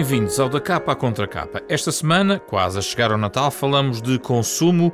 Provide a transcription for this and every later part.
bem-vindos ao Da Capa à Contra Capa. Esta semana, quase a chegar ao Natal, falamos de consumo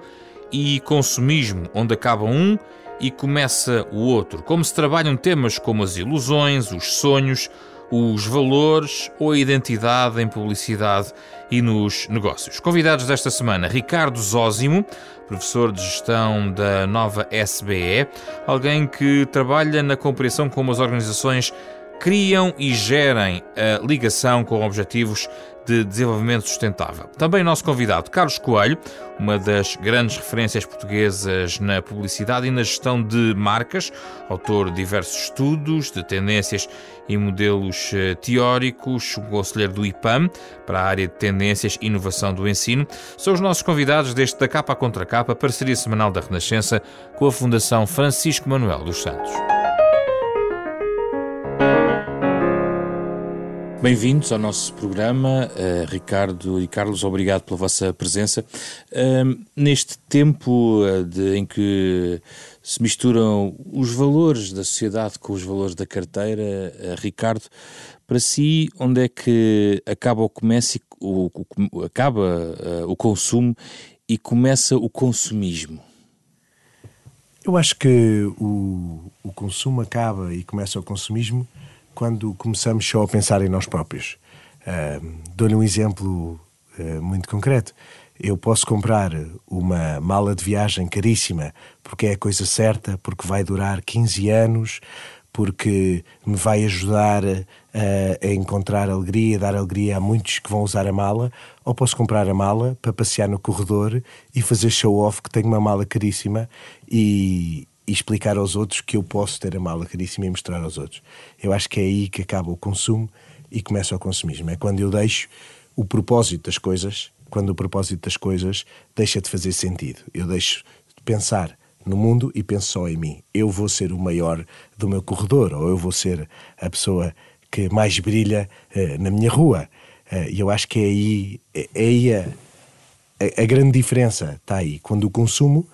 e consumismo, onde acaba um e começa o outro. Como se trabalham temas como as ilusões, os sonhos, os valores ou a identidade em publicidade e nos negócios. Convidados desta semana, Ricardo Zósimo, professor de gestão da nova SBE, alguém que trabalha na compreensão como as organizações criam e gerem a ligação com objetivos de desenvolvimento sustentável. Também nosso convidado Carlos Coelho, uma das grandes referências portuguesas na publicidade e na gestão de marcas, autor de diversos estudos de tendências e modelos eh, teóricos, conselheiro do IPAM para a área de tendências e inovação do ensino, são os nossos convidados deste da capa à contra capa, parceria semanal da Renascença com a Fundação Francisco Manuel dos Santos. Bem-vindos ao nosso programa, uh, Ricardo e Carlos, obrigado pela vossa presença. Uh, neste tempo uh, de, em que se misturam os valores da sociedade com os valores da carteira, eh, Ricardo, para si, onde é que acaba o comércio, o, o, acaba o consumo e começa o consumismo? Eu acho que o, o consumo acaba e começa o consumismo quando começamos só a pensar em nós próprios. Uh, Dou-lhe um exemplo uh, muito concreto. Eu posso comprar uma mala de viagem caríssima porque é a coisa certa, porque vai durar 15 anos, porque me vai ajudar a, a encontrar alegria, dar alegria a muitos que vão usar a mala, ou posso comprar a mala para passear no corredor e fazer show-off que tenho uma mala caríssima e, e explicar aos outros que eu posso ter a mala caríssima e mostrar aos outros. Eu acho que é aí que acaba o consumo e começa o consumismo. É quando eu deixo o propósito das coisas, quando o propósito das coisas deixa de fazer sentido. Eu deixo de pensar no mundo e penso só em mim. Eu vou ser o maior do meu corredor, ou eu vou ser a pessoa que mais brilha uh, na minha rua. Uh, e eu acho que é aí, é, é aí a, a, a grande diferença está aí. Quando o consumo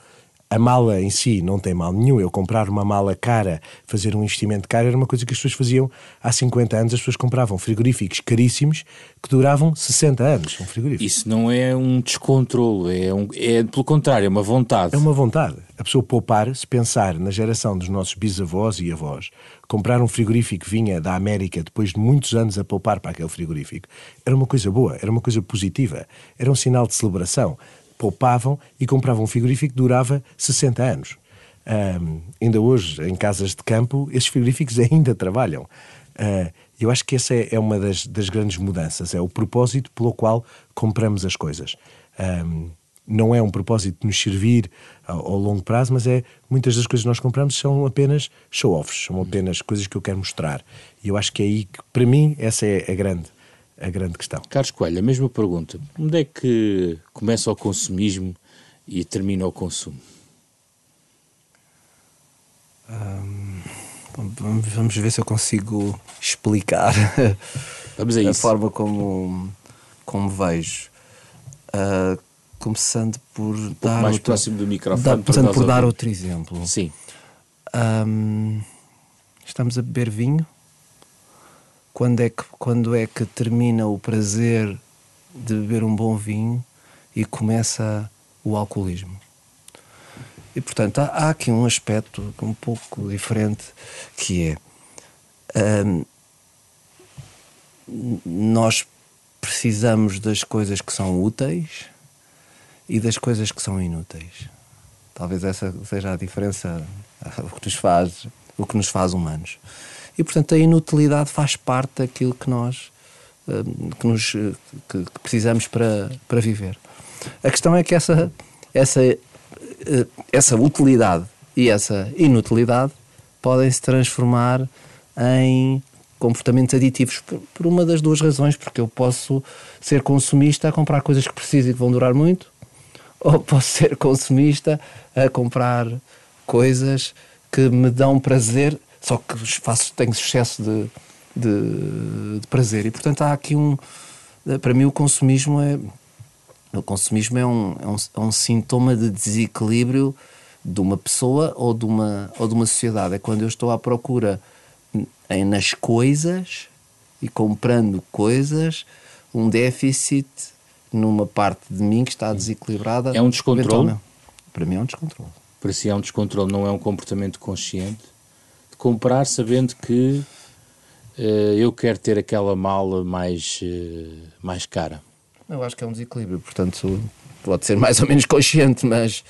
a mala em si não tem mal nenhum. Eu comprar uma mala cara, fazer um investimento caro, era uma coisa que as pessoas faziam há 50 anos. As pessoas compravam frigoríficos caríssimos que duravam 60 anos. Um frigorífico. Isso não é um descontrole, é, um, é pelo contrário, é uma vontade. É uma vontade. A pessoa poupar, se pensar na geração dos nossos bisavós e avós, comprar um frigorífico que vinha da América depois de muitos anos a poupar para aquele frigorífico, era uma coisa boa, era uma coisa positiva, era um sinal de celebração poupavam e compravam um frigorífico que durava 60 anos. Ainda hoje, em casas de campo, esses frigoríficos ainda trabalham. Uh, eu acho que essa é, é uma das, das, grandes mudanças, é o propósito pelo qual compramos as coisas. Um, não é um propósito de nos servir ao, ao, longo prazo, mas é muitas das coisas que nós compramos são apenas show-offs, são apenas coisas que eu quero mostrar. E eu acho que é aí que, para mim, essa é a grande a grande questão. Carlos Coelho, a mesma pergunta. Onde é que começa o consumismo e termina o consumo? vamos ver se eu consigo explicar vamos a, a forma como, como vejo. Uh, começando por um dar mais outro, próximo do microfone. começando por dar outro exemplo. Sim. Um, estamos a beber vinho quando é que, quando é que termina o prazer de beber um bom vinho e começa o alcoolismo. E portanto há, há aqui um aspecto um pouco diferente que é hum, nós precisamos das coisas que são úteis e das coisas que são inúteis. Talvez essa seja a diferença, o que nos faz, o que nos faz humanos e portanto a inutilidade faz parte daquilo que nós hum, que, nos, que, precisamos para, para viver. A questão é que essa, essa, eh, essa utilidade e essa inutilidade podem se transformar em comportamentos aditivos por, uma das duas razões, porque eu posso ser consumista a comprar coisas que preciso e que vão durar muito, ou posso ser consumista a comprar coisas que me dão prazer só que faço, tenho excesso de, de, de prazer. E, portanto, há aqui um. Para mim, o consumismo é. O consumismo é um, é um, é um sintoma de desequilíbrio de uma pessoa ou de uma, ou de uma sociedade. É quando eu estou à procura em, nas coisas e comprando coisas um déficit numa parte de mim que está desequilibrada. É um descontrole? Para mim é um descontrole. Para si é um descontrole, não é um comportamento consciente? Comprar sabendo que uh, eu quero ter aquela mala mais, uh, mais cara. Eu acho que é um desequilíbrio, portanto pode ser mais ou menos consciente, mas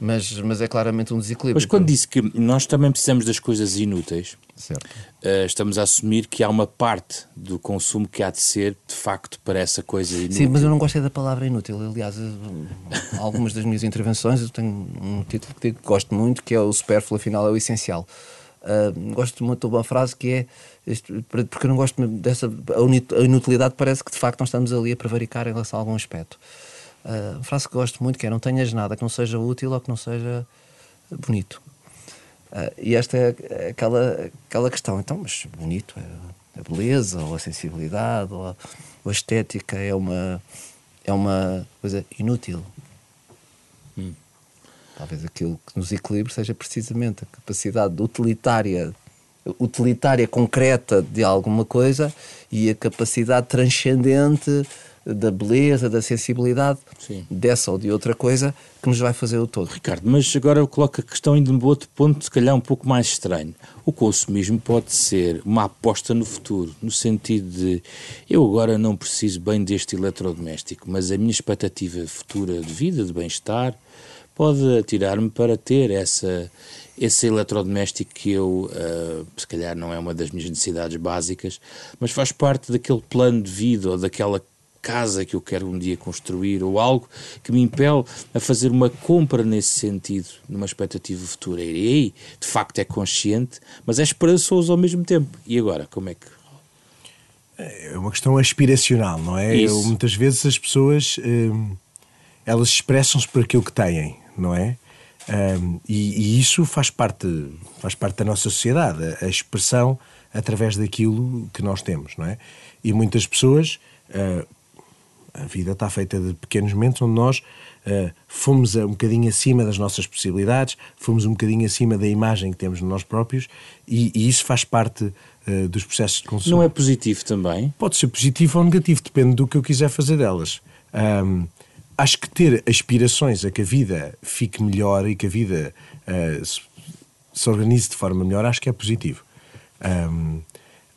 mas, mas é claramente um desequilíbrio. Mas quando disse que nós também precisamos das coisas inúteis, uh, estamos a assumir que há uma parte do consumo que há de ser, de facto, para essa coisa inútil. Sim, mas eu não gostei da palavra inútil. Aliás, algumas das minhas intervenções eu tenho um título que gosto muito, que é o supérfluo, afinal é o essencial. Uh, gosto muito de uma frase que é porque eu não gosto dessa a inutilidade parece que de facto nós estamos ali a prevaricar em relação a algum aspecto Uh, uma frase que gosto muito que é não tenhas nada que não seja útil ou que não seja bonito. Uh, e esta é aquela, aquela questão. Então, mas bonito é a beleza ou a sensibilidade ou a, ou a estética é uma, é uma coisa inútil. Hum. Talvez aquilo que nos equilibre seja precisamente a capacidade utilitária utilitária concreta de alguma coisa e a capacidade transcendente da beleza, da sensibilidade Sim. dessa ou de outra coisa que nos vai fazer o todo. Ricardo, mas agora eu coloco a questão ainda num outro ponto, se calhar um pouco mais estranho. O consumismo pode ser uma aposta no futuro, no sentido de eu agora não preciso bem deste eletrodoméstico, mas a minha expectativa futura de vida, de bem-estar, pode atirar-me para ter essa, esse eletrodoméstico que eu, uh, se calhar não é uma das minhas necessidades básicas, mas faz parte daquele plano de vida ou daquela casa que eu quero um dia construir ou algo que me impele a fazer uma compra nesse sentido, numa expectativa futura. E aí, de facto, é consciente, mas é esperançoso ao mesmo tempo. E agora, como é que. É uma questão aspiracional, não é? Eu, muitas vezes as pessoas hum, elas expressam-se por aquilo que têm, não é? Um, e, e, isso faz parte, faz parte da nossa sociedade, a, a expressão através daquilo que nós temos, não é? E muitas pessoas, uh, a vida está feita de pequenos momentos onde nós uh, fomos um bocadinho acima das nossas possibilidades, fomos um bocadinho acima da imagem que temos de nós próprios e, e isso faz parte uh, dos processos de consumo. Não é positivo também? Pode ser positivo ou negativo, depende do que eu quiser fazer delas. Um, acho que ter aspirações a que a vida fique melhor e que a vida uh, se, se, organize de forma melhor, acho que é positivo. Um,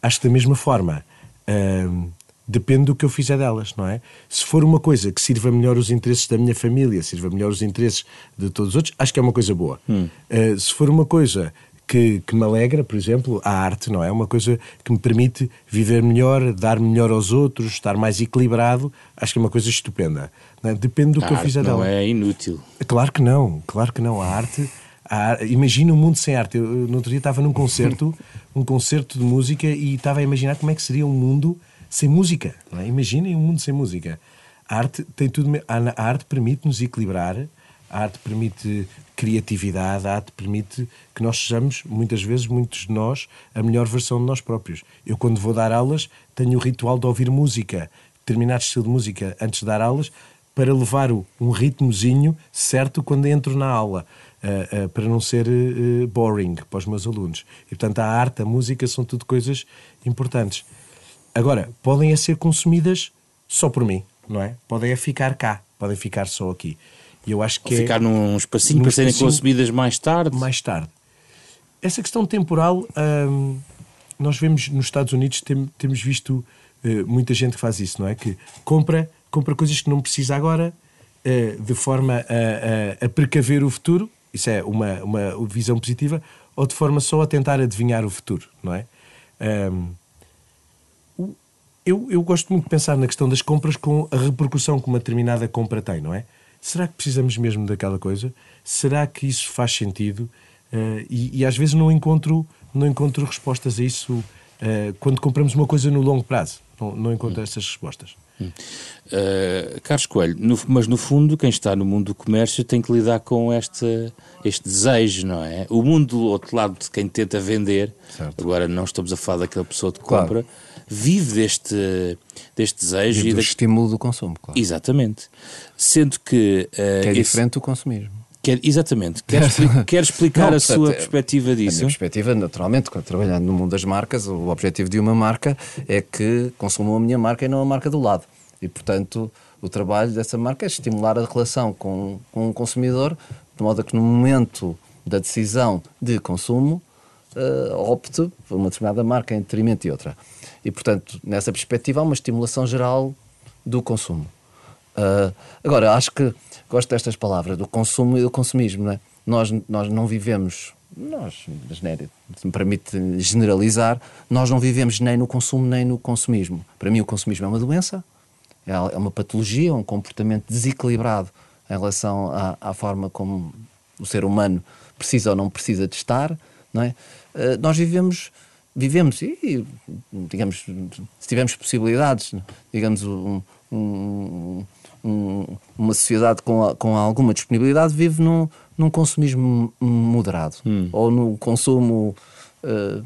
acho que da mesma forma. Um, depende do que eu fizer delas, não é? Se for uma coisa que sirva melhor os interesses da minha família, sirva melhor os interesses de todos os outros, acho que é uma coisa boa. Hum. Uh, se for uma coisa que, que, me alegra, por exemplo, a arte, não é? Uma coisa que me permite viver melhor, dar melhor aos outros, estar mais equilibrado, acho que é uma coisa estupenda. É? Depende do a que eu fizer não dela. é inútil. Claro que não, claro que não. A arte. A, imagina um mundo sem arte. Eu, no outro dia estava num concerto, um concerto de música, e estava a imaginar como é que seria um mundo sem música. É? Imaginem um mundo sem música. A arte tem tudo. A arte permite-nos equilibrar, a arte permite criatividade, a arte permite que nós sejamos, muitas vezes, muitos de nós, a melhor versão de nós próprios. Eu, quando vou dar aulas, tenho o ritual de ouvir música, determinado estilo de música, antes de dar aulas, para levar um ritmozinho certo quando entro na aula. Uh, uh, para não ser uh, boring para os meus alunos. E, portanto, a arte, a música são tudo coisas importantes. Agora, podem a ser consumidas só por mim, não é? Podem a ficar cá, podem ficar só aqui. E eu acho que Ou é ficar num espacinho num para serem consumidas mais tarde. Mais tarde. Essa questão temporal, hum, nós vemos nos Estados Unidos, tem, temos visto muita gente que faz isso, não é? Que compra, compra coisas que não precisa agora, uh, de forma a, a, a, precaver o futuro, isso é uma, uma visão positiva, ou de forma só a tentar adivinhar o futuro, não é? Um, eu, eu gosto muito de pensar na questão das compras com a repercussão que uma determinada compra tem, não é? Será que precisamos mesmo daquela coisa? Será que isso faz sentido? Uh, e, e, às vezes não encontro, não encontro respostas a isso uh, quando compramos uma coisa no longo prazo. Não, não encontro hum. essas respostas. Hum. Uh, Carlos Coelho, no, mas no fundo, quem está no mundo do comércio tem que lidar com este, este desejo, não é? O mundo do outro lado de quem tenta vender, certo. agora não estamos a falar daquela pessoa de compra. Claro vive deste, deste desejo. E, e do da... estímulo do consumo, claro. Exatamente. Sendo que... Uh, que é esse... diferente do consumismo. Quer, exatamente. Quer, quer explicar Não, a sua perspectiva disso? A minha perspectiva, naturalmente, trabalhando no mundo das marcas, o objetivo de uma marca é que consumam a minha marca e não a marca do lado. E, portanto, o trabalho dessa marca é estimular a relação com, com o consumidor, de modo a que no momento da decisão de consumo uh, opte por uma determinada marca em detrimento de outra. E, portanto, nessa perspectiva, há uma estimulação geral do consumo. Uh, agora, acho que gosto destas palavras, do consumo e do consumismo. Não é? nós, nós não vivemos, nós, se me permite generalizar, nós não vivemos nem no consumo nem no consumismo. Para mim, o consumismo é uma doença, é, é uma patologia, um comportamento desequilibrado em relação à, à forma como o ser humano precisa ou não precisa de estar. Não é? Uh, nós vivemos vivemos e, digamos, se tivermos possibilidades, digamos, um, um, um, uma sociedade com, com alguma disponibilidade vive num, num consumismo moderado hum. ou no consumo uh,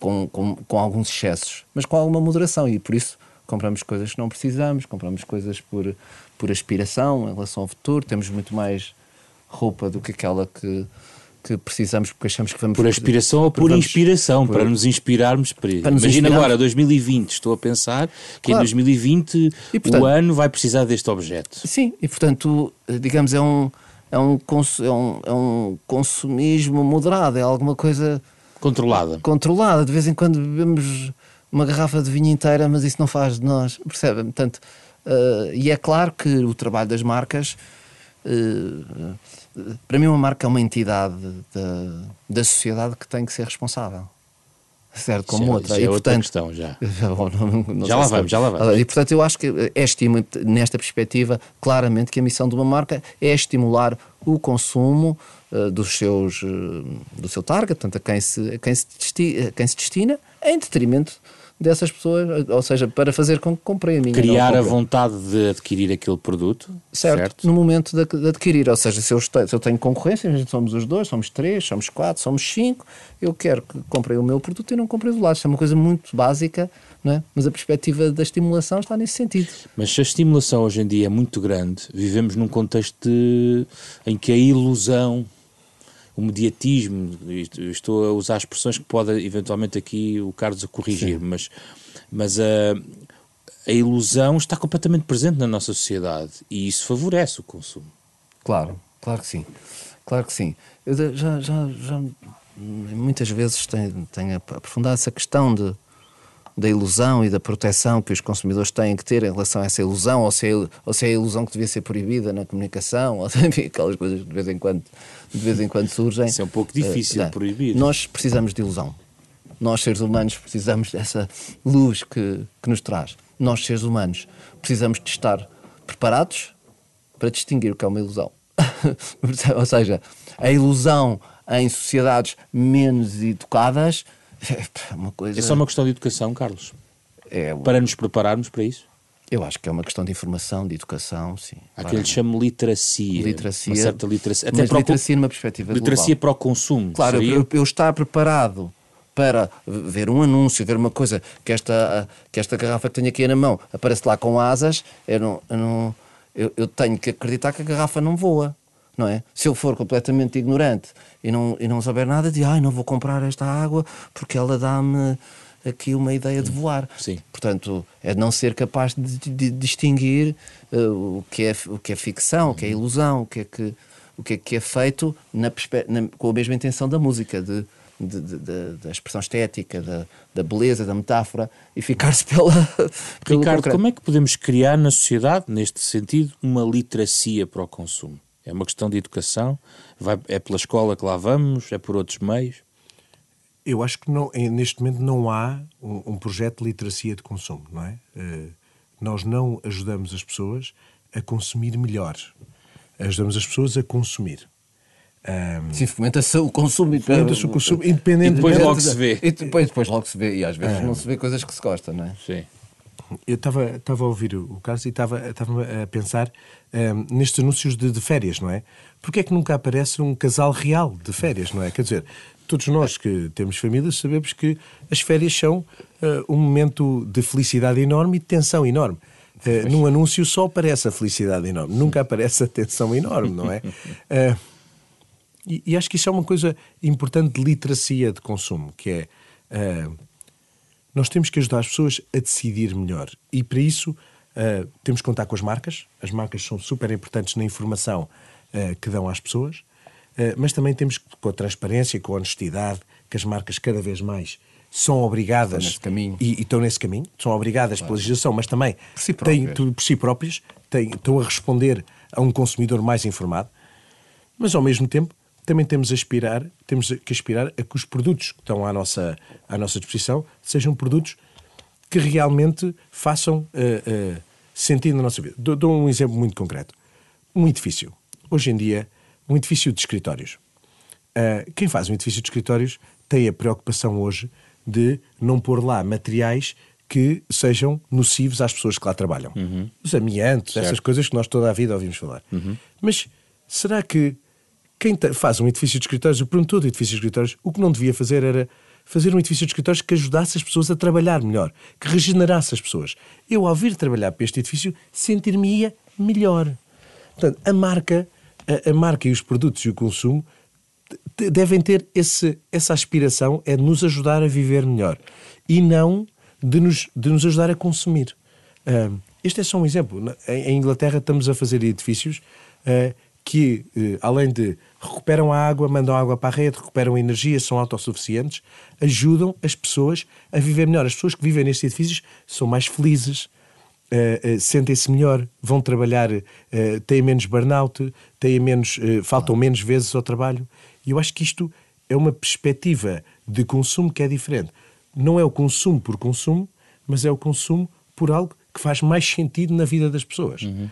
com, com, com alguns excessos, mas com alguma moderação e por isso compramos coisas que não precisamos, compramos coisas por, por aspiração em relação ao futuro, temos muito mais roupa do que aquela que que precisamos porque achamos que vamos... Por aspiração ou por inspiração, por... para nos inspirarmos. Para... para nos Imagina inspirar. agora, 2020, estou a pensar que claro. em 2020 e, portanto, o ano vai precisar deste objeto. Sim, e portanto, digamos, é um, é um, é um, é um consumismo moderado, é alguma coisa... Controlada. Controlada, de vez em quando bebemos uma garrafa de vinho inteira, mas isso não faz de nós, percebe? Portanto, uh, e é claro que o trabalho das marcas... Uh, para mim, uma marca é uma entidade da, da sociedade que tem que ser responsável. Certo, como já, outra. Já é e, outra portanto, questão, já. não, não já lá vamos, já lá vamos. E portanto, eu acho que é estima, nesta perspectiva, claramente que a missão de uma marca é estimular o consumo uh, dos seus, uh, do seu target, portanto, a quem se, a quem se, destina, a quem se destina, em detrimento dessas pessoas, ou seja, para fazer com que comprem a minha. Criar a vontade de adquirir aquele produto. Certo, certo. no momento de, de, adquirir. Ou seja, se eu, estou, se eu tenho concorrência, somos os dois, somos três, somos quatro, somos cinco, eu quero que comprem o meu produto e não comprem do lado. Isso é uma coisa muito básica, não é? mas a perspectiva da estimulação está nesse sentido. Mas se a estimulação hoje em dia é muito grande, vivemos num contexto de, em que a ilusão o mediatismo, estou a usar expressões que pode eventualmente aqui o Carlos a corrigir, mas, mas a, a ilusão está completamente presente na nossa sociedade e isso favorece o consumo. Claro, claro que sim. Claro que sim. Eu já, já, já muitas vezes tenho, tenho aprofundado essa questão de da ilusão e da proteção que os consumidores têm que ter em relação a essa ilusão, ou se é, ou se é a ilusão que devia ser proibida na comunicação, ou enfim, aquelas coisas que de vez em quando, de vez em quando surgem. Isso é um pouco difícil uh, proibir. Nós precisamos de ilusão. Nós, seres humanos, precisamos dessa luz que, que nos traz. Nós, seres humanos, precisamos de estar preparados para distinguir o que é uma ilusão. ou seja, a ilusão em sociedades menos educadas é uma coisa... É só uma questão de educação, Carlos? É, para nos prepararmos para isso? Eu acho que é uma questão de informação, de educação, sim. Há quem lhe chame literacia. Literacia. Uma certa literacia. Até mas para literacia o... numa perspectiva Literacia global. para o consumo. Claro, eu, eu, estar preparado para ver um anúncio, ver uma coisa, que esta, que esta garrafa que tenho aqui na mão aparece lá com asas, eu, não, eu, não, eu, eu tenho que acreditar que a garrafa não voa não é? Se eu for completamente ignorante e não, e não saber nada, de ai, não vou comprar esta água porque ela dá-me aqui uma ideia de voar. Sim. Portanto, é não ser capaz de, de, de distinguir uh, o, que é, o que é ficção, o que é ilusão, o que é que, o que, é, que é feito na, na, com a mesma intenção da música, de, de, de, de, da expressão estética, da, da beleza, da metáfora e ficar-se pela. Ricardo, concreto. como é que podemos criar na sociedade, neste sentido, uma literacia para o consumo? É uma questão de educação? Vai, é pela escola que lá vamos? É por outros meios? Eu acho que não, neste momento não há um, um projeto de literacia de consumo, não é? Uh, nós não ajudamos as pessoas a consumir melhor. Ajudamos as pessoas a consumir. Um, Sim, fomenta-se o consumo. Fomenta-se o consumo, independente... E depois logo se vê. E depois, depois logo se vê. E às vezes não se vê coisas que se gosta, não é? Sim. Eu estava a ouvir o Carlos e estava a pensar um, nestes anúncios de, de, férias, não é? Porque é que nunca aparece um casal real de férias, não é? Quer dizer, todos nós que temos famílias sabemos que as férias são uh, um momento de felicidade enorme e de tensão enorme. Uh, num anúncio só aparece a felicidade enorme, nunca aparece a tensão enorme, não é? Uh, e, e, acho que isso é uma coisa importante de literacia de consumo, que é nós temos que ajudar as pessoas a decidir melhor. E para isso Uh, temos que contar com as marcas. As marcas são super importantes na informação uh, que dão às pessoas. Uh, mas também temos que, com a transparência, com a honestidade, que as marcas cada vez mais são obrigadas. E, e, estão nesse caminho, são obrigadas claro. pela legislação, mas também por si, têm, por si próprias têm, estão a responder a um consumidor mais informado. Mas ao mesmo tempo também temos a aspirar, temos que aspirar a que os produtos que estão à nossa, à nossa disposição sejam produtos que realmente façam uh, uh, sentido na nossa vida. Dou, dou, um exemplo muito concreto. Um edifício. Hoje em dia, um edifício de escritórios. Uh, quem faz um edifício de escritórios tem a preocupação hoje de não pôr lá materiais que sejam nocivos às pessoas que lá trabalham. Uhum. Os amiantes, certo. essas coisas que nós toda a vida ouvimos falar. Uhum. Mas será que quem faz um edifício de escritórios, o promotor do edifício de escritórios, o que não devia fazer era fazer um edifício de escritórios que ajudasse as pessoas a trabalhar melhor, que regenerasse as pessoas. Eu, ao vir trabalhar para este edifício, sentir-me-ia melhor. Portanto, a marca, a, a, marca e os produtos e o consumo devem ter esse, essa aspiração, é de nos ajudar a viver melhor e não de nos, de nos ajudar a consumir. Uh, este é só um exemplo. Em, Inglaterra estamos a fazer edifícios uh, que, uh, além de recuperam a água, mandam água para a rede, recuperam energia, são autossuficientes, ajudam as pessoas a viver melhor. As pessoas que vivem nestes edifícios são mais felizes, uh, uh, sentem-se melhor, vão trabalhar, uh, têm menos burnout, têm menos, faltam menos vezes ao trabalho. E eu acho que isto é uma perspectiva de consumo que é diferente. Não é o consumo por consumo, mas é o consumo por algo que faz mais sentido na vida das pessoas. Uhum.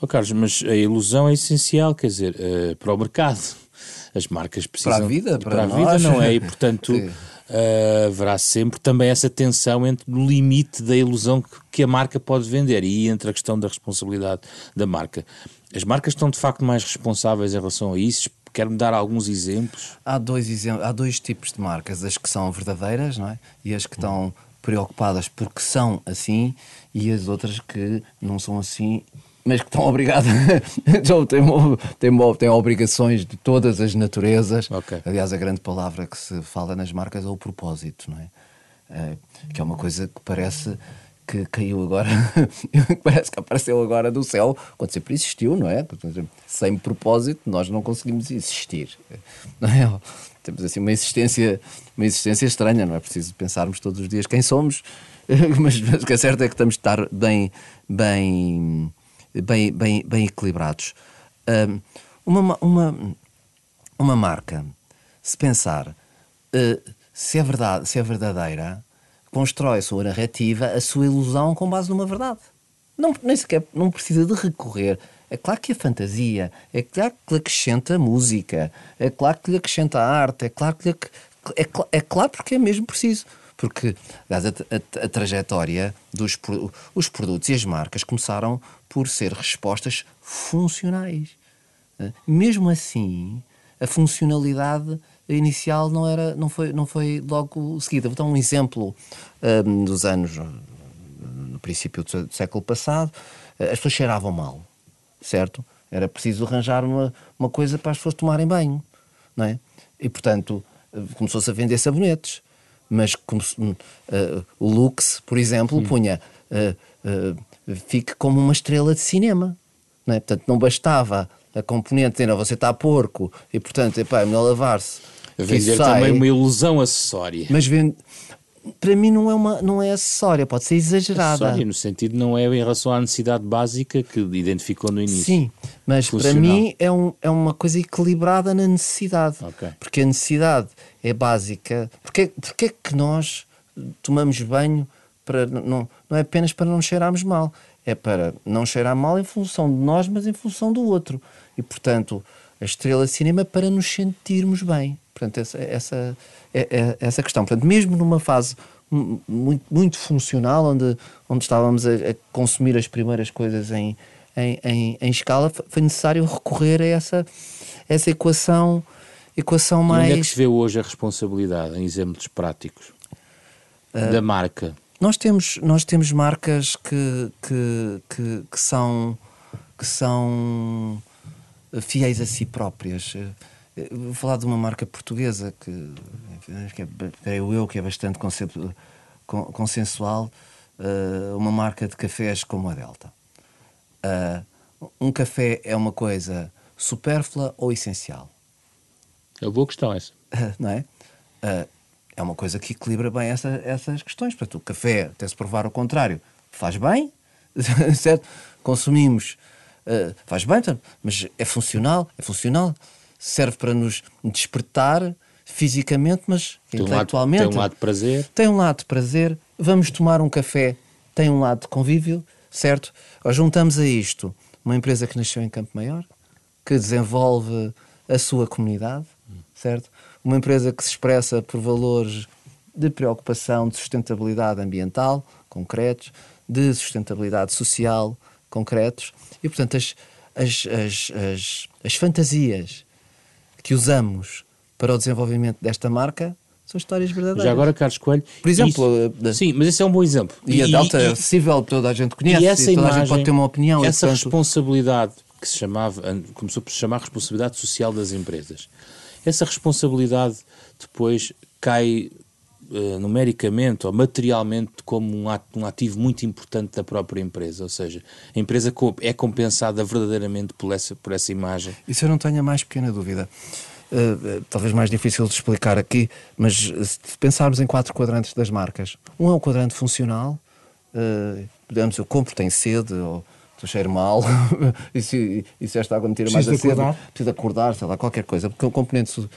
Oh, Carlos, mas a ilusão é essencial, quer dizer, uh, para o mercado. As marcas precisam. Para a vida, para, para a vida, não é? E, portanto, uh, haverá sempre também essa tensão entre o limite da ilusão que, que, a marca pode vender e entre a questão da responsabilidade da marca. As marcas estão de facto mais responsáveis em relação a isso? Quer-me dar alguns exemplos? Há dois, exemplos, há dois tipos de marcas: as que são verdadeiras não é? e as que estão preocupadas porque são assim e as outras que não são assim mas que estão obrigadas, têm, têm, têm obrigações de todas as naturezas. Okay. Aliás, a grande palavra que se fala nas marcas é o propósito, não é? é que é uma coisa que parece que caiu agora, parece que apareceu agora do céu, quando sempre existiu, não é? Sem propósito, nós não conseguimos existir. Não é? Temos assim uma existência, uma existência estranha, não é preciso pensarmos todos os dias quem somos, mas, mas o que é certo é que estamos de estar bem, bem, bem, bem, bem equilibrados. Um, uma, uma, uma marca, se pensar uh, se, é verdade, se é verdadeira, constrói a sua narrativa, a sua ilusão com base numa verdade. Não, nem sequer não precisa de recorrer. É claro que a fantasia, é claro que lhe acrescenta a música, é claro que lhe acrescenta a arte, é claro que lhe, é, é claro porque é mesmo preciso. Porque, aliás, a, a, a, trajetória dos os produtos e as marcas começaram por ser respostas funcionais. Eh, mesmo assim, a funcionalidade inicial não, era, não, foi, não foi logo seguida. Vou dar um exemplo um, dos anos, no princípio do século passado, as pessoas cheiravam mal, certo? Era preciso arranjar uma, uma coisa para as pessoas tomarem banho, não é? E, portanto, começou-se a vender sabonetes. Mas como, uh, o Lux, por exemplo, hum. punha uh, uh, fique como uma estrela de cinema. Não é? Portanto, não bastava a componente dizer, você está porco e, portanto, epá, é melhor lavar-se Vender também uma ilusão acessória. Mas vende, para mim não é, uma, não é acessória, pode ser exagerada. Acessória, no sentido não é em relação à necessidade básica que identificou no início. Sim, mas Funcional. para mim é, um, é uma coisa equilibrada na necessidade. Okay. Porque a necessidade é básica. Porque, porque é que nós tomamos banho para não, não é apenas para não cheirarmos mal, é para não cheirar mal em função de nós, mas em função do outro. E portanto, a estrela de cinema para nos sentirmos bem. Portanto, essa, essa, é, é, essa questão. Portanto, mesmo numa fase muito, muito funcional, onde, onde estávamos a, a consumir as primeiras coisas em, em, em, em, escala, foi necessário recorrer a essa, essa equação, equação mais. E onde é que se vê hoje a responsabilidade, em exemplos práticos, uh, da marca? Nós temos, nós temos marcas que, que, que, que são, que são fiéis a si próprias. Vou falar de uma marca portuguesa que, que é, creio eu, que é bastante consensual, uh, uma marca de cafés como a Delta? Uh, um café é uma coisa supérflua ou essencial? É uma boa questão essa. não é? É uma coisa que equilibra bem essa, essas questões. Portanto, o café, até se provar o contrário, faz bem, certo? Consumimos, uh, faz bem, mas é funcional, é funcional, serve para nos despertar fisicamente, mas tem intelectualmente. Um lado, tem um lado de prazer. Tem um lado de prazer. Vamos tomar um café, tem um lado de convívio, certo? Ou juntamos a isto uma empresa que nasceu em Campo Maior, que desenvolve a sua comunidade, certo? Uma empresa que se expressa por valores de preocupação de sustentabilidade ambiental concretos, de sustentabilidade social concretos e, portanto, as, as, as, as, as fantasias que usamos para o desenvolvimento desta marca são histórias verdadeiras. Já agora, Carlos Coelho. Por exemplo. Isso, sim, mas esse é um bom exemplo. E, a Delta é acessível, toda a gente conhece, e essa e toda imagem, a gente pode ter uma opinião. Essa e, portanto... responsabilidade que se chamava, começou por se chamar responsabilidade social das empresas. Essa responsabilidade depois cai uh, numericamente ou materialmente como um, ato, um ativo muito importante da própria empresa. Ou seja, a empresa é compensada verdadeiramente por essa, por essa imagem. Isso eu não tenho a mais pequena dúvida. Uh, talvez mais difícil de explicar aqui, mas se pensarmos em quatro quadrantes das marcas, um é o quadrante funcional, uh, digamos, eu compro, tenho sede, ou estou cheiro mal, e, se, e se esta água me tira mais a sede, preciso acordar, sei lá, qualquer coisa, porque o componente. Uh,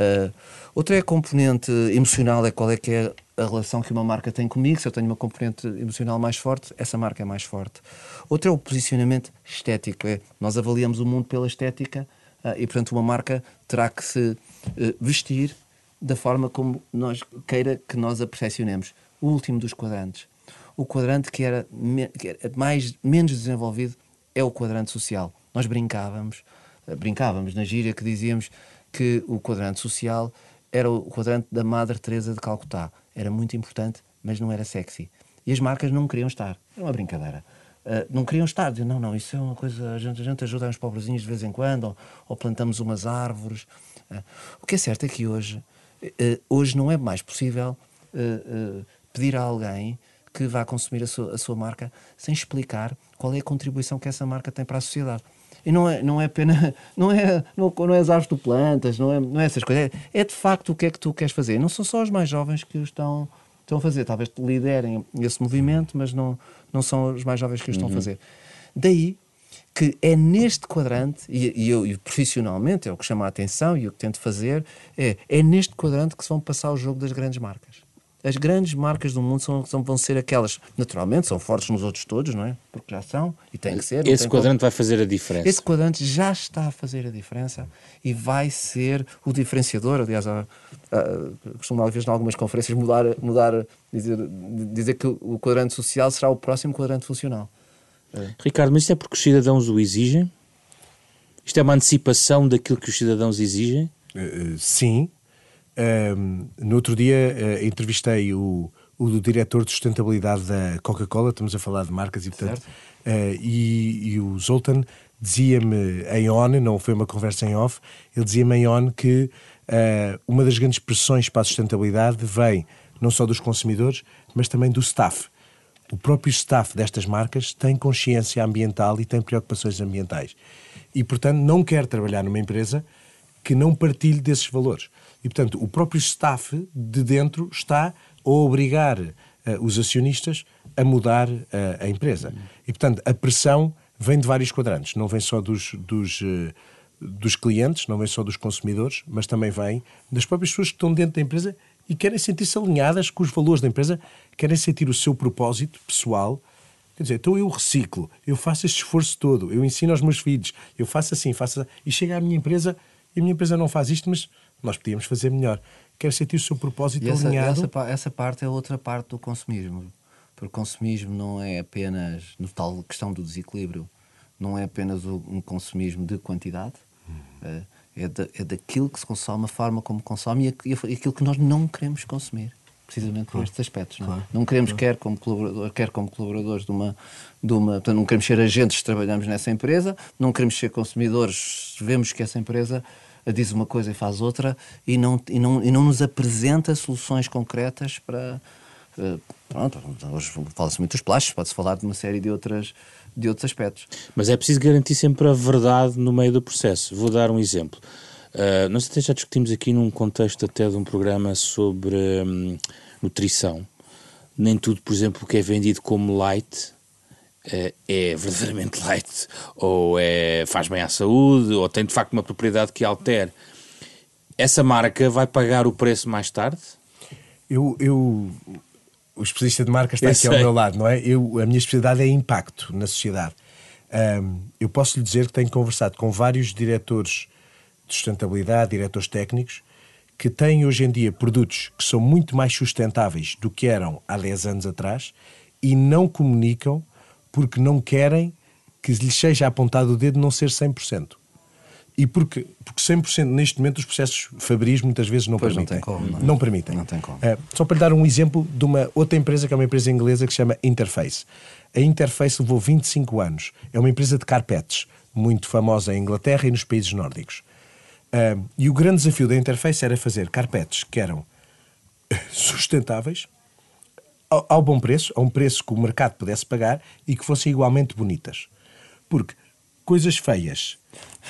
uh, outra é a componente emocional, é qual é que é a relação que uma marca tem comigo, se eu tenho uma componente emocional mais forte, essa marca é mais forte. Outra é o posicionamento estético, é nós avaliamos o mundo pela estética, ah, e, portanto, uma marca terá que se eh, vestir da forma como nós queira que nós a percepcionemos. O último dos quadrantes. O quadrante que era, que era mais, menos desenvolvido é o quadrante social. Nós brincávamos, eh, brincávamos na gíria que dizíamos que o quadrante social era o quadrante da Madre Teresa de Calcutá. Era muito importante, mas não era sexy. E as marcas não queriam estar. Era uma brincadeira. Uh, não queriam estar. Diziam, não, não, isso é uma coisa. A gente, a gente ajuda uns pobrezinhos de vez em quando, ou, ou plantamos umas árvores. Uh, o que é certo é que hoje, uh, hoje não é mais possível pedir a alguém que vá consumir a sua, a sua marca sem explicar qual é a contribuição que essa marca tem para a sociedade. E não é, não é pena, não é, não, não é as árvores plantas, não é, não é essas coisas. É, é de facto o que é que tu queres fazer. Não são só os mais jovens que o estão, estão a fazer. Talvez liderem esse movimento, mas não, não são os mais jovens que o estão uhum. a fazer. Daí que é neste quadrante, e, e eu e profissionalmente é o que chama a atenção e o que tento fazer, é, é neste quadrante que se vão passar o jogo das grandes marcas as grandes marcas do mundo são, são, vão ser aquelas, naturalmente, são fortes nos outros todos, não é? Porque já são e tem que ser. Esse quadrante como... vai fazer a diferença. Esse quadrante já está a fazer a diferença e vai ser o diferenciador. Aliás, a, a, costumo, às vezes, em algumas conferências, mudar, mudar dizer, dizer que o quadrante social será o próximo quadrante funcional. É. Ricardo, mas isto é porque os cidadãos o exigem? Isto é uma antecipação daquilo que os cidadãos exigem? Uh, sim, um, no outro dia uh, entrevistei o, o diretor de sustentabilidade da Coca-Cola, estamos a falar de marcas e portanto, uh, e, e, o Zoltan dizia-me em on, não foi uma conversa em off, ele dizia-me em on que uh, uma das grandes pressões para a sustentabilidade vem não só dos consumidores, mas também do staff. O próprio staff destas marcas tem consciência ambiental e tem preocupações ambientais. E, portanto, não quer trabalhar numa empresa que não partilhe desses valores. E, portanto, o próprio staff de dentro está a obrigar uh, os acionistas a mudar uh, a empresa. E, portanto, a pressão vem de vários quadrantes. Não vem só dos, dos, uh, dos clientes, não vem só dos consumidores, mas também vem das próprias pessoas que estão dentro da empresa e querem sentir-se alinhadas com os valores da empresa, querem sentir o seu propósito pessoal. Quer dizer, então eu reciclo, eu faço este esforço todo, eu ensino aos meus filhos, eu faço assim, faço assim, e chega à minha empresa e a minha empresa não faz isto, mas nós podíamos fazer melhor. Quer sentir o seu propósito e essa, alinhado. Essa, essa parte é outra parte do consumismo. Porque o consumismo não é apenas, no tal questão do desequilíbrio, não é apenas um consumismo de quantidade, hum. é, da, é daquilo que se consome, a forma como consome e aquilo que nós não queremos consumir precisamente por estes aspectos. Não, é? não queremos, quer como, colaborador, quer como colaboradores de uma, de uma. Portanto, não queremos ser agentes que trabalhamos nessa empresa, não queremos ser consumidores, vemos que essa empresa diz uma coisa e faz outra e não, e não, e não nos apresenta soluções concretas para, Uh, pronto, hoje fala-se muito dos plásticos, pode-se falar de uma série de, outras, de outros aspectos. Mas é preciso garantir sempre a verdade no meio do processo. Vou dar um exemplo. Uh, nós até já discutimos aqui num contexto até de um programa sobre hum, nutrição. Nem tudo, por exemplo, o que é vendido como light é verdadeiramente light, ou é, faz bem à saúde, ou tem de facto uma propriedade que altere. Essa marca vai pagar o preço mais tarde? Eu, eu o especialista de marca está eu aqui sei. ao meu lado, não é? Eu, a minha especialidade é impacto na sociedade. Um, eu posso lhe dizer que tenho conversado com vários diretores de sustentabilidade, diretores técnicos, que têm hoje em dia produtos que são muito mais sustentáveis do que eram há 10 anos atrás e não comunicam porque não querem que lhes seja apontado o dedo não ser 100%. E porque, porque 100% neste momento os processos fabris muitas vezes não pois permitem. Não, como, não, é? não, permitem. Não tem como. Uh, só para lhe dar um exemplo de uma outra empresa que é uma empresa inglesa que se chama Interface. A Interface levou 25 anos. É uma empresa de carpetes, muito famosa em Inglaterra e nos países nórdicos. Uh, e o grande desafio da Interface era fazer carpetes que eram sustentáveis, ao, ao, bom preço, a um preço que o mercado pudesse pagar e que fossem igualmente bonitas. Porque coisas feias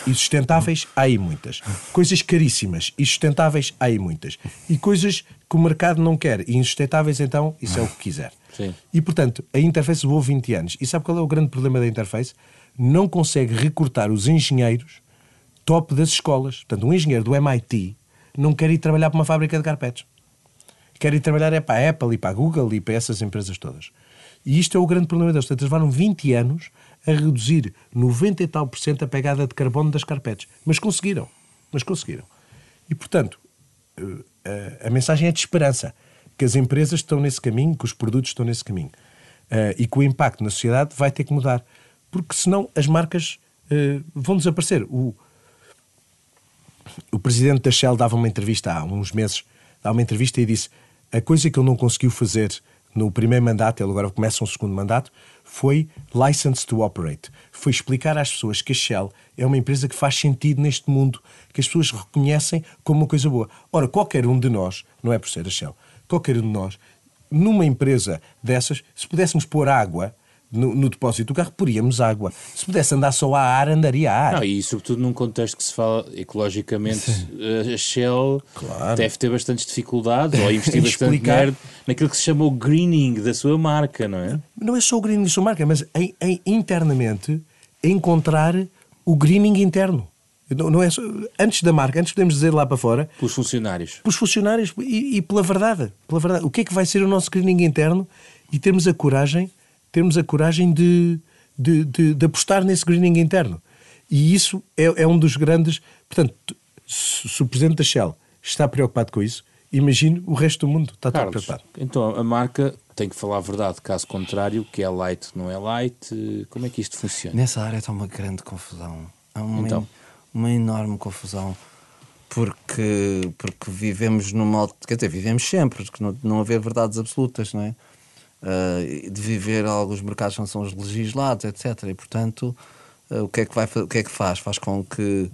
e sustentáveis, há aí muitas. Coisas caríssimas e sustentáveis, há aí muitas. E coisas que o mercado não quer e insustentáveis, então, isso é o que quiser. Sim. E, portanto, a Interface levou 20 anos. E sabe qual é o grande problema da Interface? Não consegue recrutar os engenheiros top das escolas. Portanto, um engenheiro do MIT não quer ir trabalhar para uma fábrica de carpetes. Quer ir trabalhar é para a Apple e para a Google e para essas empresas todas. E isto é o grande problema deles. Portanto, eles levaram 20 anos a reduzir 90 e tal por cento a pegada de carbono das carpetes. Mas conseguiram. Mas conseguiram. E, portanto, eh, a mensagem é de esperança. Que as empresas estão nesse caminho, que os produtos estão nesse caminho. Eh, e que o impacto na sociedade vai ter que mudar. Porque senão as marcas eh, vão desaparecer. O, o presidente da Shell dava uma entrevista há uns meses, dava uma entrevista e disse a coisa que ele não conseguiu fazer no primeiro mandato, ele agora começa um segundo mandato, foi license to operate. Foi explicar às pessoas que a Shell é uma empresa que faz sentido neste mundo, que as pessoas reconhecem como uma coisa boa. Ora, qualquer um de nós, não é por ser a Shell, qualquer um de nós, numa empresa dessas, se pudéssemos pôr água no, no, depósito do carro, poríamos água. Se pudesse andar só a ar, andaria a ar. Não, e sobretudo num contexto que se fala ecologicamente, Sim. a Shell claro. deve ter bastantes dificuldades ou investir bastante dinheiro naquilo que se chama o greening da sua marca, não é? Não é só o greening da sua marca, mas em, em internamente encontrar o greening interno. Não, não é só, antes da marca, antes podemos dizer lá para fora. Pelos funcionários. Pelos funcionários e, e pela verdade. Pela verdade. O que é que vai ser o nosso greening interno e termos a coragem termos a coragem de, de, de, de apostar nesse greening interno. E isso é, é, um dos grandes. Portanto, se, o presidente da Shell está preocupado com isso, imagino o resto do mundo está Carlos, todo preocupado. Então a marca tem que falar a verdade, caso contrário, que é light, não é light. Como é que isto funciona? Nessa área está uma grande confusão. Há uma, então. uma enorme confusão. Porque, porque vivemos numa. Quer dizer, vivemos sempre, porque não, não haver verdades absolutas, não é? Uh, de viver alguns mercados não são os legislados, etc. E, portanto, uh, o, que é que vai, o que é que faz? Faz com que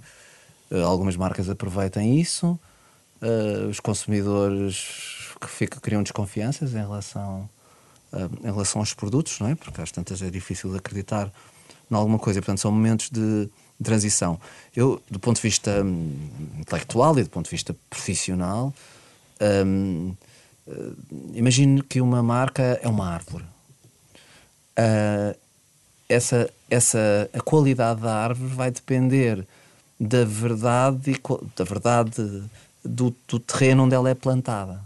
uh, algumas marcas aproveitem isso, os consumidores que criam desconfianças em relação, em relação aos produtos, não é? Porque às tantas é difícil acreditar em alguma coisa. Portanto, são momentos de transição. Eu, do ponto de vista hum, intelectual e do ponto de vista profissional, um, Uh, imagine que uma marca é uma árvore. Uh, essa, essa, a qualidade da árvore vai depender da verdade, da verdade do, do terreno onde ela é plantada.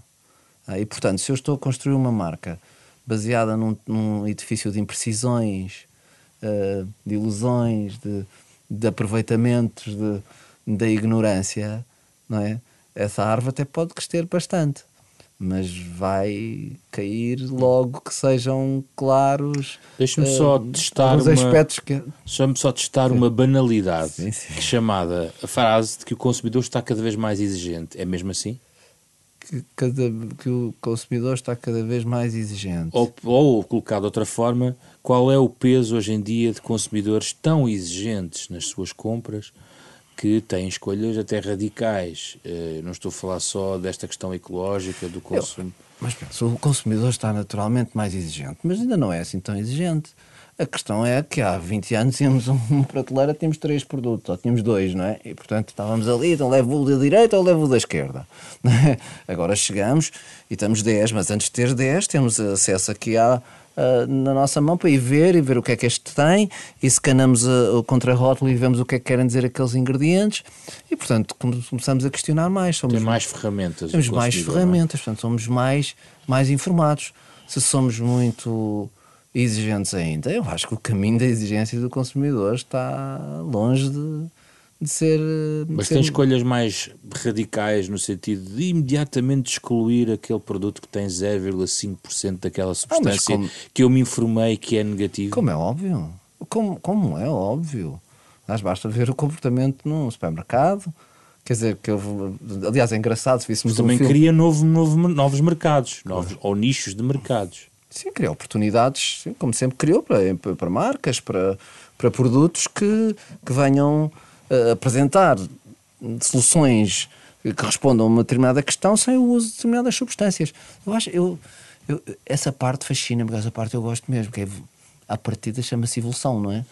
Uh, e, portanto, se eu estou a construir uma marca baseada num, num edifício de imprecisões, uh, de ilusões, de, de aproveitamentos de, da ignorância, não é? essa árvore até pode crescer bastante mas vai cair logo que sejam claros. Deixa-me uh, só testar uma, aspectos que... Deixa-me só testar sim. uma banalidade sim, sim. chamada a frase de que o consumidor está cada vez mais exigente. É mesmo assim? Que, cada, que o consumidor está cada vez mais exigente. Ou, ou colocado de outra forma, qual é o peso hoje em dia de consumidores tão exigentes nas suas compras que têm escolhas até radicais. Uh, não estou a falar só desta questão ecológica do consumo. Mas penso, o consumidor está naturalmente mais exigente, mas ainda não é assim tão exigente. A questão é que há 20 anos tínhamos uma prateleira, tínhamos três produtos, ou tínhamos dois, não é? E portanto estávamos ali, então levo o da direita ou levo o da esquerda. Agora chegamos e estamos 10, mas antes de ter 10 temos acesso aqui à, Uh, na nossa mão para ir ver e ver o que é que este tem e escanamos uh, o contrarótulo e vemos o que é que querem dizer aqueles ingredientes e portanto começamos a questionar mais somos, tem mais ferramentas temos mais é? ferramentas, portanto somos mais, mais informados se somos muito exigentes ainda. Eu acho que o caminho da exigência do consumidor está longe de, de ser. De Mas ser... tem escolhas mais radicais no sentido de imediatamente excluir aquele produto que tem 0,5% daquela ah, substância ah, como... que eu me informei que é negativo? Como é óbvio. Como, como é óbvio. Mas basta ver o comportamento num supermercado. Quer dizer, que eu, aliás, é engraçado se víssemos Mas também um filme... cria novo, novo, novos mercados, novos, ou nichos de mercados. Sim, cria oportunidades, sim, como sempre criou, para, para marcas, para, para produtos que, que venham uh, apresentar soluções que respondam a uma determinada questão sem o uso de determinadas substâncias. Eu acho, eu, eu essa parte fascina-me, essa parte eu gosto mesmo, que é, a partida chama-se evolução, não é?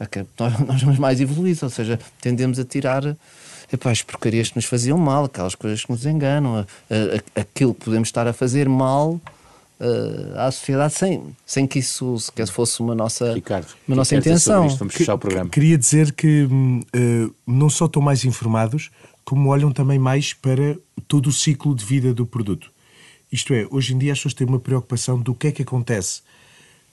é nós, nós somos mais evoluídos, ou seja, tendemos a tirar epá, as porcarias que nos faziam mal, aquelas coisas que nos enganam, a, a, aquilo que podemos estar a fazer mal uh, à sociedade sem, sem que isso sequer fosse uma nossa, Ricardo, uma nossa intenção. Isto? Vamos fechar o programa. Queria dizer que uh, não só estão mais informados, como olham também mais para todo o ciclo de vida do produto. Isto é, hoje em dia as pessoas têm uma preocupação do que é que acontece.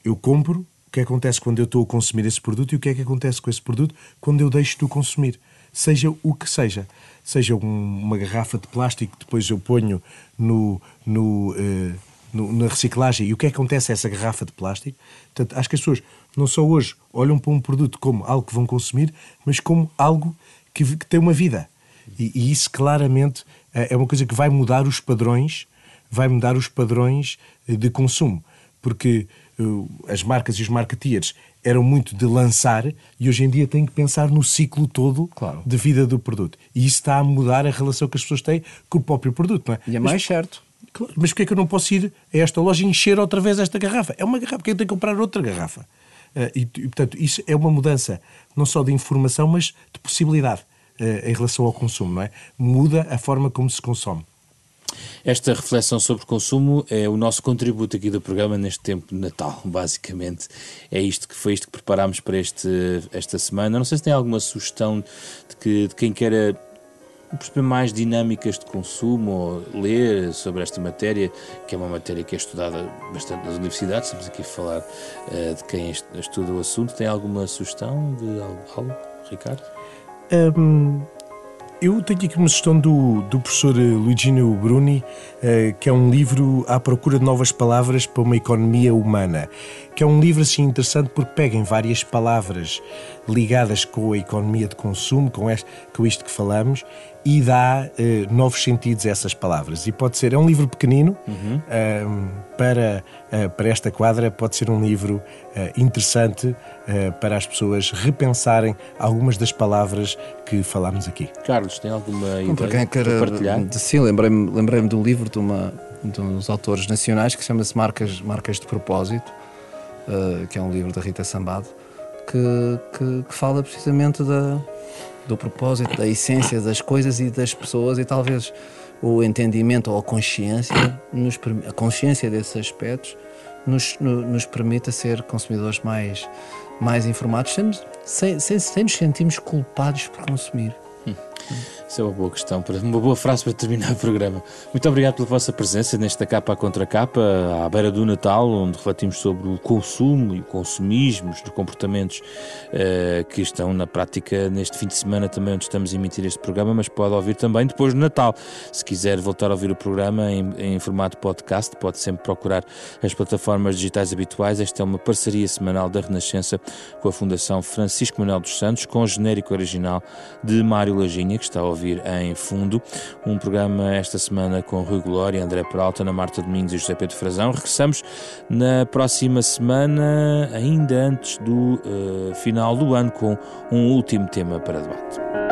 Eu compro, o que acontece quando eu estou a consumir esse produto e o que é que acontece com esse produto quando eu deixo de o consumir. Seja o que seja. Seja um, uma garrafa de plástico que depois eu ponho no, no uh, no, na reciclagem e o que é que acontece a essa garrafa de plástico. Portanto, acho que as pessoas não só hoje olham para um produto como algo que vão consumir, mas como algo que, que tem uma vida. E, e, isso claramente é, é uma coisa que vai mudar os padrões, vai mudar os padrões eh, de consumo. Porque uh, as marcas e os marketeers eram muito de lançar e hoje em dia têm que pensar no ciclo todo claro. de vida do produto. E isso está a mudar a relação que as pessoas têm com o próprio produto. Não é? E é mais Mas, certo. Mas porquê é que eu não posso ir a esta loja e encher outra vez esta garrafa? É uma garrafa, porque eu tenho que comprar outra garrafa. Uh, e, e, portanto, isso é uma mudança não só de informação, mas de possibilidade uh, em relação ao consumo, não é? Muda a forma como se consome. Esta reflexão sobre consumo é o nosso contributo aqui do programa neste tempo de Natal, basicamente. É isto que foi isto que preparámos para este, esta semana. Não sei se tem alguma sugestão de, que, de quem queira perceber mais dinâmicas de consumo ou ler sobre esta matéria, que é uma matéria que é estudada bastante nas universidades, estamos aqui a falar uh, de quem estuda o assunto. Tem alguma sugestão de algo, Ricardo? Um, eu tenho aqui uma sugestão do, do professor Luigino Bruni, uh, que é um livro à procura de novas palavras para uma economia humana, que é um livro assim interessante porque pega em várias palavras ligadas com a economia de consumo, com, este, com isto que falamos, e dá uh, novos sentidos a essas palavras. E pode ser, é um livro pequenino, uhum. uh, para, uh, para esta quadra, pode ser um livro eh, interessante para as pessoas repensarem algumas das palavras que falámos aqui. Carlos, tem alguma ideia para quem quer, partilhar? Sim, lembrei-me lembrei do livro de, uma, de uns autores nacionais que chama-se Marcas, Marcas de Propósito, que é um livro da Rita Sambado, que, que, que fala precisamente da do propósito, da essência das coisas e das pessoas e talvez o entendimento ou a consciência, nos, a consciência desses aspectos nos, nos permita ser consumidores mais, mais informados sem, sem, sem, nos sentirmos culpados por consumir. Isso é uma boa questão, uma boa frase para terminar o programa. Muito obrigado pela vossa presença nesta capa a contra capa, à beira do Natal, onde refletimos sobre o consumo e o consumismo, os comportamentos uh, que estão na prática neste fim de semana também, onde estamos a emitir este programa, mas pode ouvir também depois do Natal. Se quiser voltar a ouvir o programa em, em formato podcast, pode sempre procurar as plataformas digitais habituais. Esta é uma parceria semanal da Renascença com a Fundação Francisco Manuel dos Santos, com o genérico original de Mário Lajinha, que está a ouvir em fundo. Um programa esta semana com Rui Glória, André Peralta, Ana Marta Domingos e José Pedro Frazão. Regressamos na próxima semana, ainda antes do uh, final do ano, com um último tema para debate.